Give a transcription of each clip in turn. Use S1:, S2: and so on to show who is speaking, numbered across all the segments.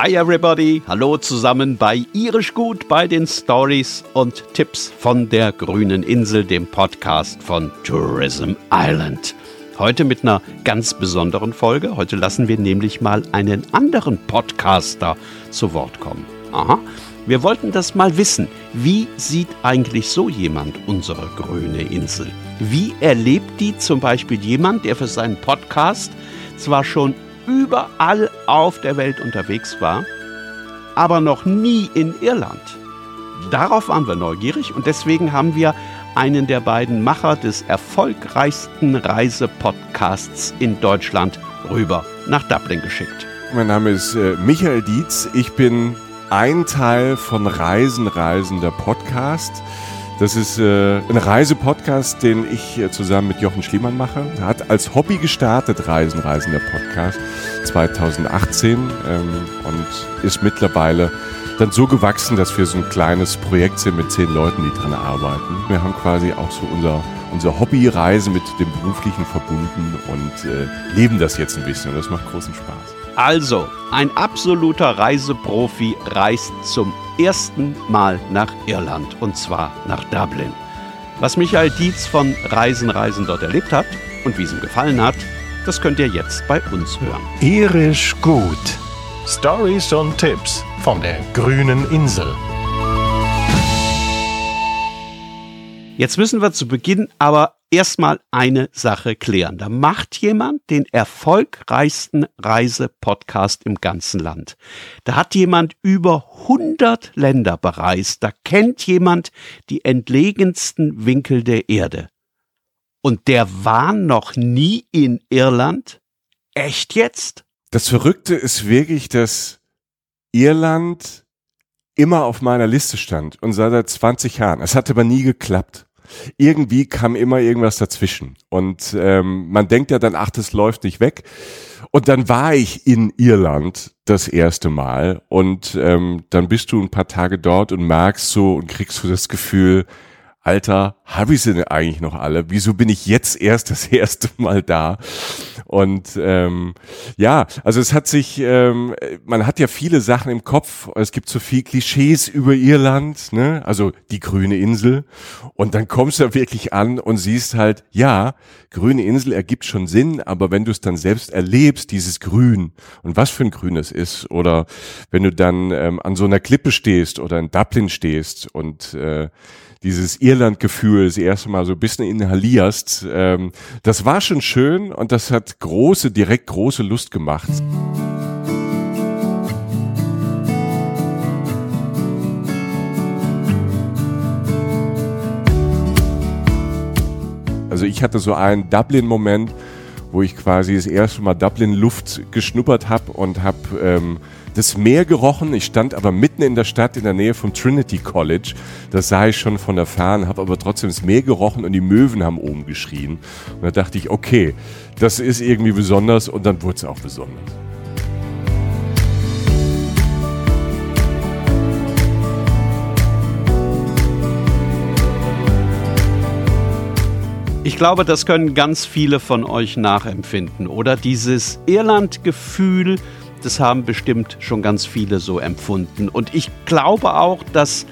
S1: Hi everybody, hallo zusammen bei Irisch Gut bei den Stories und Tipps von der grünen Insel, dem Podcast von Tourism Island. Heute mit einer ganz besonderen Folge. Heute lassen wir nämlich mal einen anderen Podcaster zu Wort kommen. Aha. Wir wollten das mal wissen. Wie sieht eigentlich so jemand unsere grüne Insel? Wie erlebt die zum Beispiel jemand, der für seinen Podcast zwar schon überall auf der Welt unterwegs war, aber noch nie in Irland. Darauf waren wir neugierig und deswegen haben wir einen der beiden Macher des erfolgreichsten Reisepodcasts in Deutschland rüber nach Dublin geschickt.
S2: Mein Name ist äh, Michael Dietz. Ich bin ein Teil von Reisen, Reisen der Podcast. Das ist äh, ein Reisepodcast, den ich äh, zusammen mit Jochen Schliemann mache. Er hat als Hobby gestartet, Reisen, Reisen der Podcast 2018 ähm, und ist mittlerweile dann so gewachsen, dass wir so ein kleines Projekt sind mit zehn Leuten, die dran arbeiten. Wir haben quasi auch so unser, unser Hobbyreise mit dem Beruflichen verbunden und äh, leben das jetzt ein bisschen und das macht großen Spaß.
S1: Also, ein absoluter Reiseprofi reist zum ersten Mal nach Irland und zwar nach Dublin. Was Michael Dietz von Reisen Reisen dort erlebt hat und wie es ihm gefallen hat, das könnt ihr jetzt bei uns hören.
S3: Irisch gut. Stories und Tipps von der grünen Insel.
S1: Jetzt müssen wir zu Beginn aber erstmal eine Sache klären. Da macht jemand den erfolgreichsten Reisepodcast im ganzen Land. Da hat jemand über 100 Länder bereist. Da kennt jemand die entlegensten Winkel der Erde. Und der war noch nie in Irland? Echt jetzt?
S2: Das Verrückte ist wirklich, dass Irland immer auf meiner Liste stand und seit 20 Jahren. Es hat aber nie geklappt irgendwie kam immer irgendwas dazwischen. Und ähm, man denkt ja dann, ach, das läuft nicht weg. Und dann war ich in Irland das erste Mal und ähm, dann bist du ein paar Tage dort und merkst so und kriegst du das Gefühl, Alter, habe ich sie denn eigentlich noch alle? Wieso bin ich jetzt erst das erste Mal da? Und ähm, ja, also es hat sich, ähm, man hat ja viele Sachen im Kopf. Es gibt so viel Klischees über Irland, ne? Also die grüne Insel. Und dann kommst du da wirklich an und siehst halt, ja, grüne Insel ergibt schon Sinn, aber wenn du es dann selbst erlebst, dieses Grün und was für ein Grün es ist, oder wenn du dann ähm, an so einer Klippe stehst oder in Dublin stehst und äh, dieses Irland-Gefühl das erste Mal so ein bisschen inhalierst. Ähm, das war schon schön und das hat große, direkt große Lust gemacht. Also ich hatte so einen Dublin-Moment, wo ich quasi das erste Mal Dublin-Luft geschnuppert habe und habe ähm, das Meer gerochen. Ich stand aber mitten in der Stadt in der Nähe vom Trinity College. Das sah ich schon von der Ferne, habe aber trotzdem das Meer gerochen und die Möwen haben oben geschrien. Und da dachte ich, okay, das ist irgendwie besonders und dann wurde es auch besonders.
S1: Ich glaube, das können ganz viele von euch nachempfinden, oder? Dieses Irland-Gefühl, das haben bestimmt schon ganz viele so empfunden. Und ich glaube auch, dass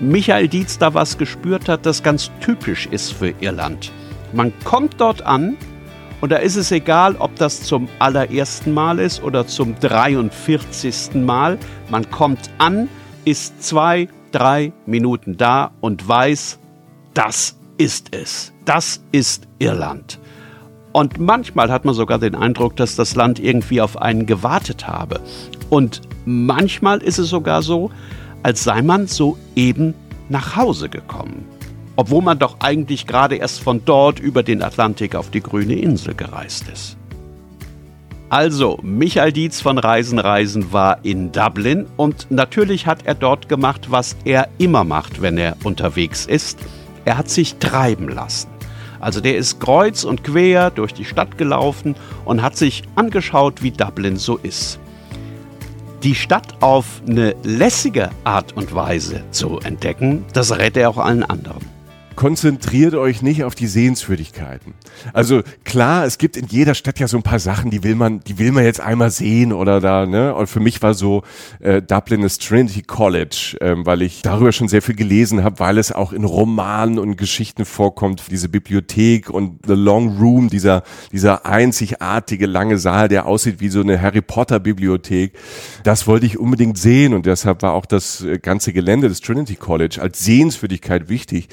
S1: Michael Dietz da was gespürt hat, das ganz typisch ist für Irland. Man kommt dort an und da ist es egal, ob das zum allerersten Mal ist oder zum 43. Mal. Man kommt an, ist zwei, drei Minuten da und weiß, das ist es. Das ist Irland. Und manchmal hat man sogar den Eindruck, dass das Land irgendwie auf einen gewartet habe. Und manchmal ist es sogar so, als sei man soeben nach Hause gekommen. Obwohl man doch eigentlich gerade erst von dort über den Atlantik auf die grüne Insel gereist ist. Also, Michael Dietz von Reisen Reisen war in Dublin und natürlich hat er dort gemacht, was er immer macht, wenn er unterwegs ist. Er hat sich treiben lassen. Also der ist kreuz und quer durch die Stadt gelaufen und hat sich angeschaut, wie Dublin so ist. Die Stadt auf eine lässige Art und Weise zu entdecken, das rät er auch allen anderen.
S2: Konzentriert euch nicht auf die Sehenswürdigkeiten. Also klar, es gibt in jeder Stadt ja so ein paar Sachen, die will man, die will man jetzt einmal sehen oder da, ne? Und für mich war so äh, Dublin das Trinity College, ähm, weil ich darüber schon sehr viel gelesen habe, weil es auch in Romanen und Geschichten vorkommt, diese Bibliothek und The Long Room, dieser, dieser einzigartige lange Saal, der aussieht wie so eine Harry Potter Bibliothek. Das wollte ich unbedingt sehen und deshalb war auch das äh, ganze Gelände des Trinity College als Sehenswürdigkeit wichtig.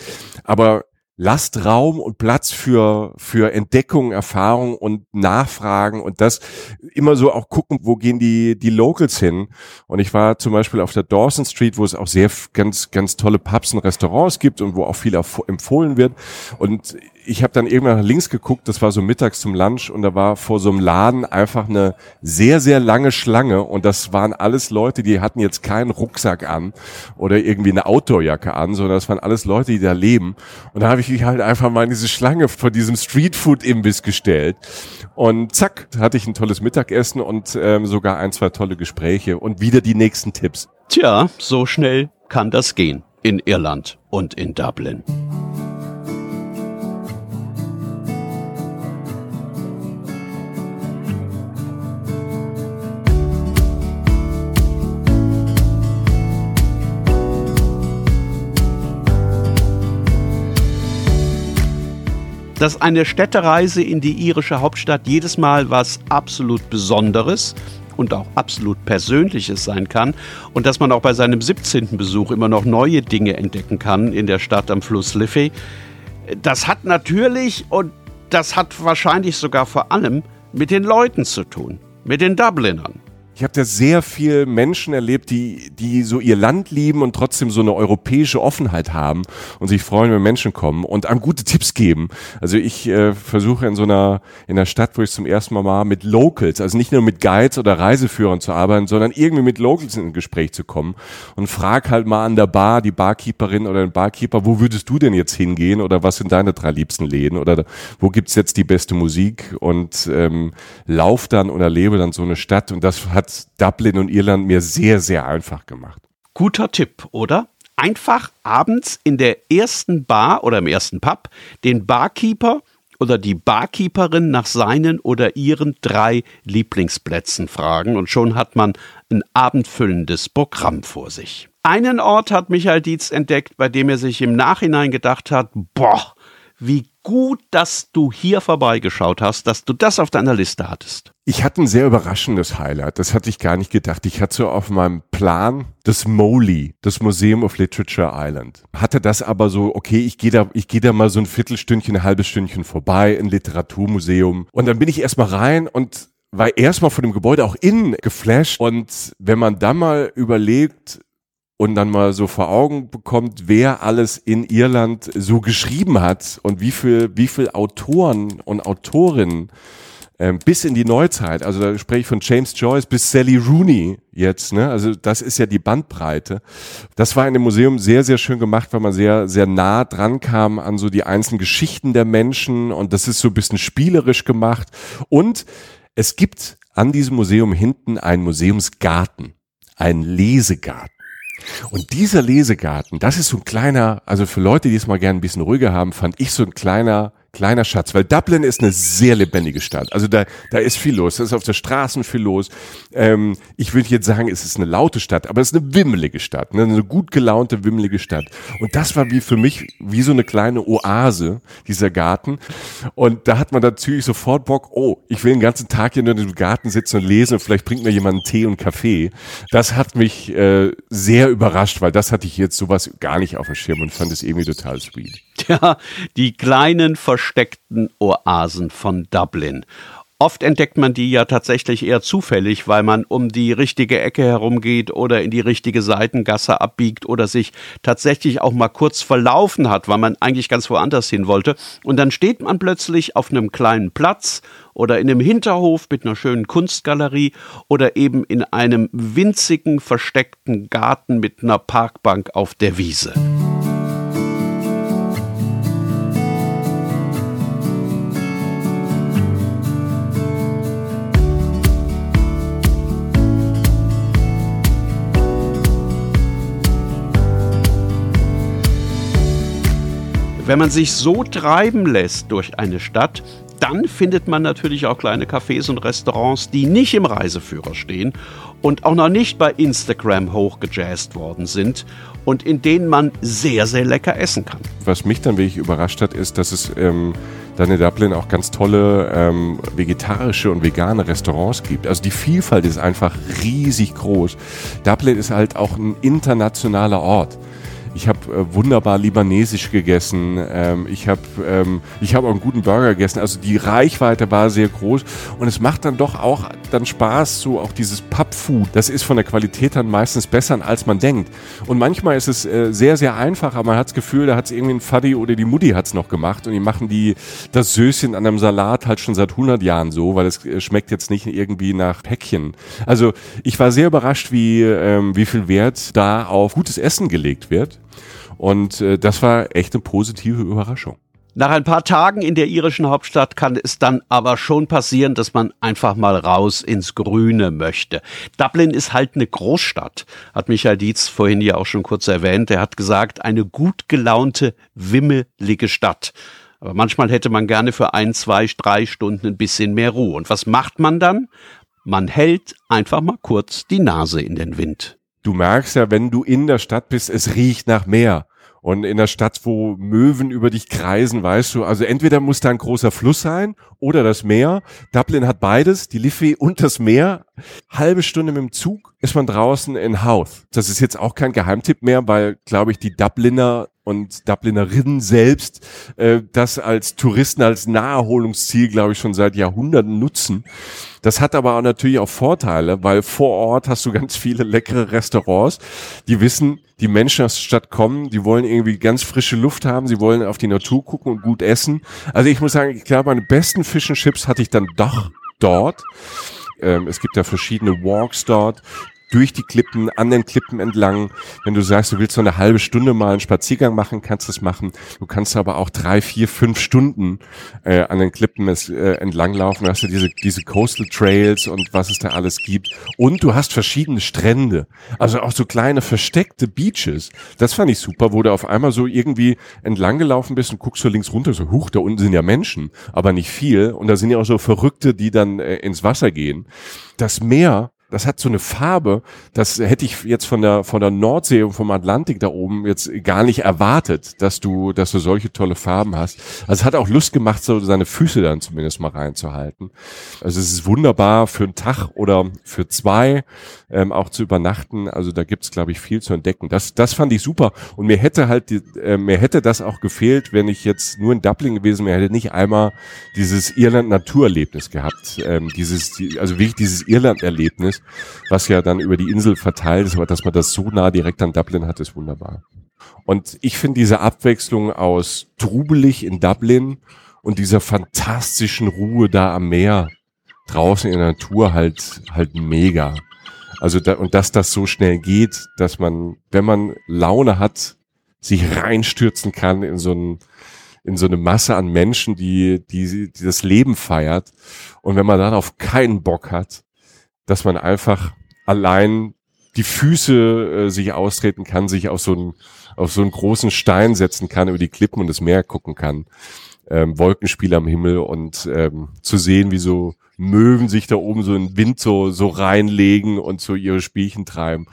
S2: Aber lasst Raum und Platz für, für Entdeckung, Erfahrung und Nachfragen und das immer so auch gucken, wo gehen die, die Locals hin. Und ich war zum Beispiel auf der Dawson Street, wo es auch sehr ganz, ganz tolle Pubs und Restaurants gibt und wo auch viel empfohlen wird. Und ich habe dann irgendwann nach links geguckt, das war so mittags zum Lunch und da war vor so einem Laden einfach eine sehr, sehr lange Schlange und das waren alles Leute, die hatten jetzt keinen Rucksack an oder irgendwie eine Outdoorjacke an, sondern das waren alles Leute, die da leben. Und da habe ich mich halt einfach mal in diese Schlange vor diesem Streetfood-Imbiss gestellt und zack, hatte ich ein tolles Mittagessen und ähm, sogar ein, zwei tolle Gespräche und wieder die nächsten Tipps.
S1: Tja, so schnell kann das gehen in Irland und in Dublin. Dass eine Städtereise in die irische Hauptstadt jedes Mal was absolut Besonderes und auch absolut Persönliches sein kann und dass man auch bei seinem 17. Besuch immer noch neue Dinge entdecken kann in der Stadt am Fluss Liffey. Das hat natürlich und das hat wahrscheinlich sogar vor allem mit den Leuten zu tun, mit den Dublinern.
S2: Ich habe da sehr viel Menschen erlebt, die, die so ihr Land lieben und trotzdem so eine europäische Offenheit haben und sich freuen, wenn Menschen kommen und einem gute Tipps geben. Also ich äh, versuche in so einer, in einer Stadt, wo ich zum ersten Mal war, mit Locals, also nicht nur mit Guides oder Reiseführern zu arbeiten, sondern irgendwie mit Locals in ein Gespräch zu kommen und frag halt mal an der Bar die Barkeeperin oder den Barkeeper, wo würdest du denn jetzt hingehen oder was sind deine drei liebsten Läden oder wo gibt's jetzt die beste Musik und ähm, lauf dann oder lebe dann so eine Stadt und das hat Dublin und Irland mir sehr, sehr einfach gemacht.
S1: Guter Tipp, oder? Einfach abends in der ersten Bar oder im ersten Pub den Barkeeper oder die Barkeeperin nach seinen oder ihren drei Lieblingsplätzen fragen und schon hat man ein abendfüllendes Programm vor sich. Einen Ort hat Michael Dietz entdeckt, bei dem er sich im Nachhinein gedacht hat, boah, wie gut, dass du hier vorbeigeschaut hast, dass du das auf deiner Liste hattest.
S2: Ich hatte ein sehr überraschendes Highlight. Das hatte ich gar nicht gedacht. Ich hatte so auf meinem Plan das MOLI, das Museum of Literature Island. Hatte das aber so, okay, ich gehe da, ich gehe da mal so ein Viertelstündchen, ein halbes Stündchen vorbei, ein Literaturmuseum. Und dann bin ich erstmal rein und war erstmal von dem Gebäude auch innen geflasht. Und wenn man dann mal überlegt, und dann mal so vor Augen bekommt, wer alles in Irland so geschrieben hat und wie viel, wie viel Autoren und Autorinnen ähm, bis in die Neuzeit, also da spreche ich von James Joyce bis Sally Rooney jetzt, ne? Also das ist ja die Bandbreite. Das war in dem Museum sehr, sehr schön gemacht, weil man sehr, sehr nah dran kam an so die einzelnen Geschichten der Menschen und das ist so ein bisschen spielerisch gemacht. Und es gibt an diesem Museum hinten einen Museumsgarten, einen Lesegarten. Und dieser Lesegarten, das ist so ein kleiner, also für Leute, die es mal gerne ein bisschen ruhiger haben, fand ich so ein kleiner kleiner Schatz, weil Dublin ist eine sehr lebendige Stadt. Also da, da ist viel los. Da ist auf der Straßen viel los. Ähm, ich würde jetzt sagen, es ist eine laute Stadt, aber es ist eine wimmelige Stadt, ne? eine gut gelaunte, wimmelige Stadt. Und das war wie für mich wie so eine kleine Oase, dieser Garten. Und da hat man natürlich sofort Bock, oh, ich will den ganzen Tag hier nur in dem Garten sitzen und lesen und vielleicht bringt mir jemand Tee und Kaffee. Das hat mich äh, sehr überrascht, weil das hatte ich jetzt sowas gar nicht auf dem Schirm und fand es irgendwie total sweet.
S1: Ja, die kleinen versteckten Oasen von Dublin. Oft entdeckt man die ja tatsächlich eher zufällig, weil man um die richtige Ecke herumgeht oder in die richtige Seitengasse abbiegt oder sich tatsächlich auch mal kurz verlaufen hat, weil man eigentlich ganz woanders hin wollte. Und dann steht man plötzlich auf einem kleinen Platz oder in einem Hinterhof mit einer schönen Kunstgalerie oder eben in einem winzigen versteckten Garten mit einer Parkbank auf der Wiese. Wenn man sich so treiben lässt durch eine Stadt, dann findet man natürlich auch kleine Cafés und Restaurants, die nicht im Reiseführer stehen und auch noch nicht bei Instagram hochgejazzt worden sind und in denen man sehr, sehr lecker essen kann.
S2: Was mich dann wirklich überrascht hat, ist, dass es ähm, dann in Dublin auch ganz tolle ähm, vegetarische und vegane Restaurants gibt. Also die Vielfalt ist einfach riesig groß. Dublin ist halt auch ein internationaler Ort. Ich habe äh, wunderbar libanesisch gegessen. Ähm, ich habe ähm, ich hab auch einen guten Burger gegessen. Also die Reichweite war sehr groß und es macht dann doch auch dann Spaß, so auch dieses Pubfood. Das ist von der Qualität dann meistens besser, als man denkt. Und manchmal ist es äh, sehr, sehr einfach, aber man hat das Gefühl, da hat es irgendwie ein Faddy oder die Mutti hat es noch gemacht und die machen die, das Söschen an einem Salat halt schon seit 100 Jahren so, weil es äh, schmeckt jetzt nicht irgendwie nach Päckchen. Also ich war sehr überrascht, wie, ähm, wie viel Wert da auf gutes Essen gelegt wird. Und äh, das war echt eine positive Überraschung.
S1: Nach ein paar Tagen in der irischen Hauptstadt kann es dann aber schon passieren, dass man einfach mal raus ins Grüne möchte. Dublin ist halt eine Großstadt, hat Michael Dietz vorhin ja auch schon kurz erwähnt. Er hat gesagt, eine gut gelaunte, wimmelige Stadt. Aber manchmal hätte man gerne für ein, zwei, drei Stunden ein bisschen mehr Ruhe. Und was macht man dann? Man hält einfach mal kurz die Nase in den Wind.
S2: Du merkst ja, wenn du in der Stadt bist, es riecht nach Meer. Und in der Stadt, wo Möwen über dich kreisen, weißt du, also entweder muss da ein großer Fluss sein oder das Meer. Dublin hat beides, die Liffey und das Meer. Halbe Stunde mit dem Zug ist man draußen in Houth. Das ist jetzt auch kein Geheimtipp mehr, weil, glaube ich, die Dubliner und Dublinerinnen selbst äh, das als Touristen, als Naherholungsziel, glaube ich, schon seit Jahrhunderten nutzen. Das hat aber auch natürlich auch Vorteile, weil vor Ort hast du ganz viele leckere Restaurants, die wissen, die Menschen aus der Stadt kommen, die wollen irgendwie ganz frische Luft haben, sie wollen auf die Natur gucken und gut essen. Also ich muss sagen, ich glaube, meine besten Fish Chips hatte ich dann doch dort. Ähm, es gibt ja verschiedene Walks dort durch die Klippen, an den Klippen entlang. Wenn du sagst, du willst so eine halbe Stunde mal einen Spaziergang machen, kannst du das machen. Du kannst aber auch drei, vier, fünf Stunden äh, an den Klippen es, äh, entlang laufen. Da hast du diese, diese Coastal Trails und was es da alles gibt. Und du hast verschiedene Strände. Also auch so kleine versteckte Beaches. Das fand ich super, wo du auf einmal so irgendwie entlang gelaufen bist und guckst so links runter, so, huch, da unten sind ja Menschen, aber nicht viel. Und da sind ja auch so Verrückte, die dann äh, ins Wasser gehen. Das Meer das hat so eine Farbe, das hätte ich jetzt von der von der Nordsee und vom Atlantik da oben jetzt gar nicht erwartet, dass du dass du solche tolle Farben hast. Also es hat auch Lust gemacht, so seine Füße dann zumindest mal reinzuhalten. Also es ist wunderbar für einen Tag oder für zwei ähm, auch zu übernachten. Also da gibt's glaube ich viel zu entdecken. Das das fand ich super und mir hätte halt die, äh, mir hätte das auch gefehlt, wenn ich jetzt nur in Dublin gewesen wäre, hätte nicht einmal dieses Irland Naturerlebnis gehabt, ähm, dieses die, also wirklich dieses Irland Was ja dann über die Insel verteilt ist, aber dass man das so nah direkt an Dublin hat, ist wunderbar. Und ich finde diese Abwechslung aus trubelig in Dublin und dieser fantastischen Ruhe da am Meer draußen in der Natur halt halt mega. Also da, und dass das so schnell geht, dass man, wenn man Laune hat, sich reinstürzen kann in so ein in so eine Masse an Menschen, die, die, die das Leben feiert. Und wenn man dann auf keinen Bock hat, dass man einfach allein die Füße äh, sich austreten kann, sich auf so einen auf so einen großen Stein setzen kann, über die Klippen und das Meer gucken kann. Ähm, Wolkenspiel am Himmel und ähm, zu sehen, wie so Möwen sich da oben so in Wind so, so reinlegen und so ihre Spielchen treiben.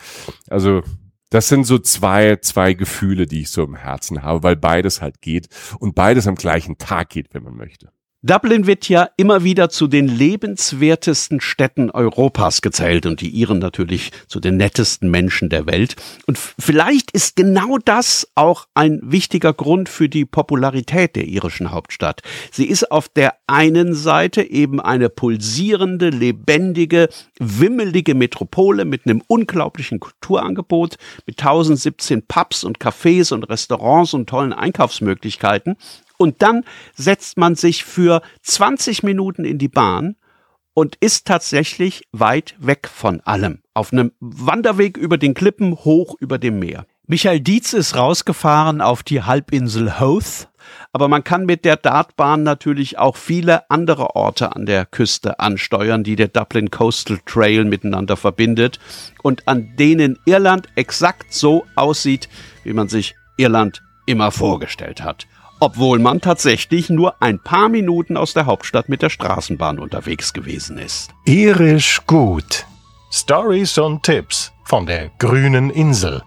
S2: Also das sind so zwei, zwei Gefühle, die ich so im Herzen habe, weil beides halt geht und beides am gleichen Tag geht, wenn man möchte.
S1: Dublin wird ja immer wieder zu den lebenswertesten Städten Europas gezählt und die Iren natürlich zu den nettesten Menschen der Welt. Und vielleicht ist genau das auch ein wichtiger Grund für die Popularität der irischen Hauptstadt. Sie ist auf der einen Seite eben eine pulsierende, lebendige, wimmelige Metropole mit einem unglaublichen Kulturangebot, mit 1017 Pubs und Cafés und Restaurants und tollen Einkaufsmöglichkeiten. Und dann setzt man sich für 20 Minuten in die Bahn und ist tatsächlich weit weg von allem. Auf einem Wanderweg über den Klippen hoch über dem Meer. Michael Dietz ist rausgefahren auf die Halbinsel Hoth, aber man kann mit der Dartbahn natürlich auch viele andere Orte an der Küste ansteuern, die der Dublin Coastal Trail miteinander verbindet und an denen Irland exakt so aussieht, wie man sich Irland immer vorgestellt hat. Obwohl man tatsächlich nur ein paar Minuten aus der Hauptstadt mit der Straßenbahn unterwegs gewesen ist.
S3: Irisch gut. Stories und Tipps von der grünen Insel.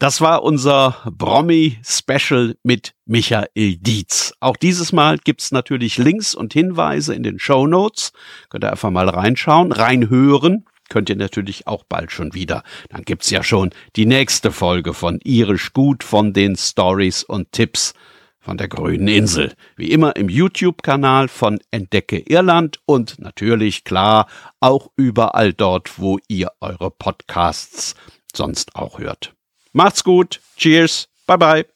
S1: Das war unser Promi-Special mit Michael Dietz. Auch dieses Mal gibt's natürlich Links und Hinweise in den Show Notes. Könnt ihr einfach mal reinschauen, reinhören. Könnt ihr natürlich auch bald schon wieder. Dann gibt's ja schon die nächste Folge von Irisch Gut von den Stories und Tipps von der grünen Insel. Wie immer im YouTube-Kanal von Entdecke Irland und natürlich klar auch überall dort, wo ihr eure Podcasts sonst auch hört. Macht's gut. Cheers. Bye bye.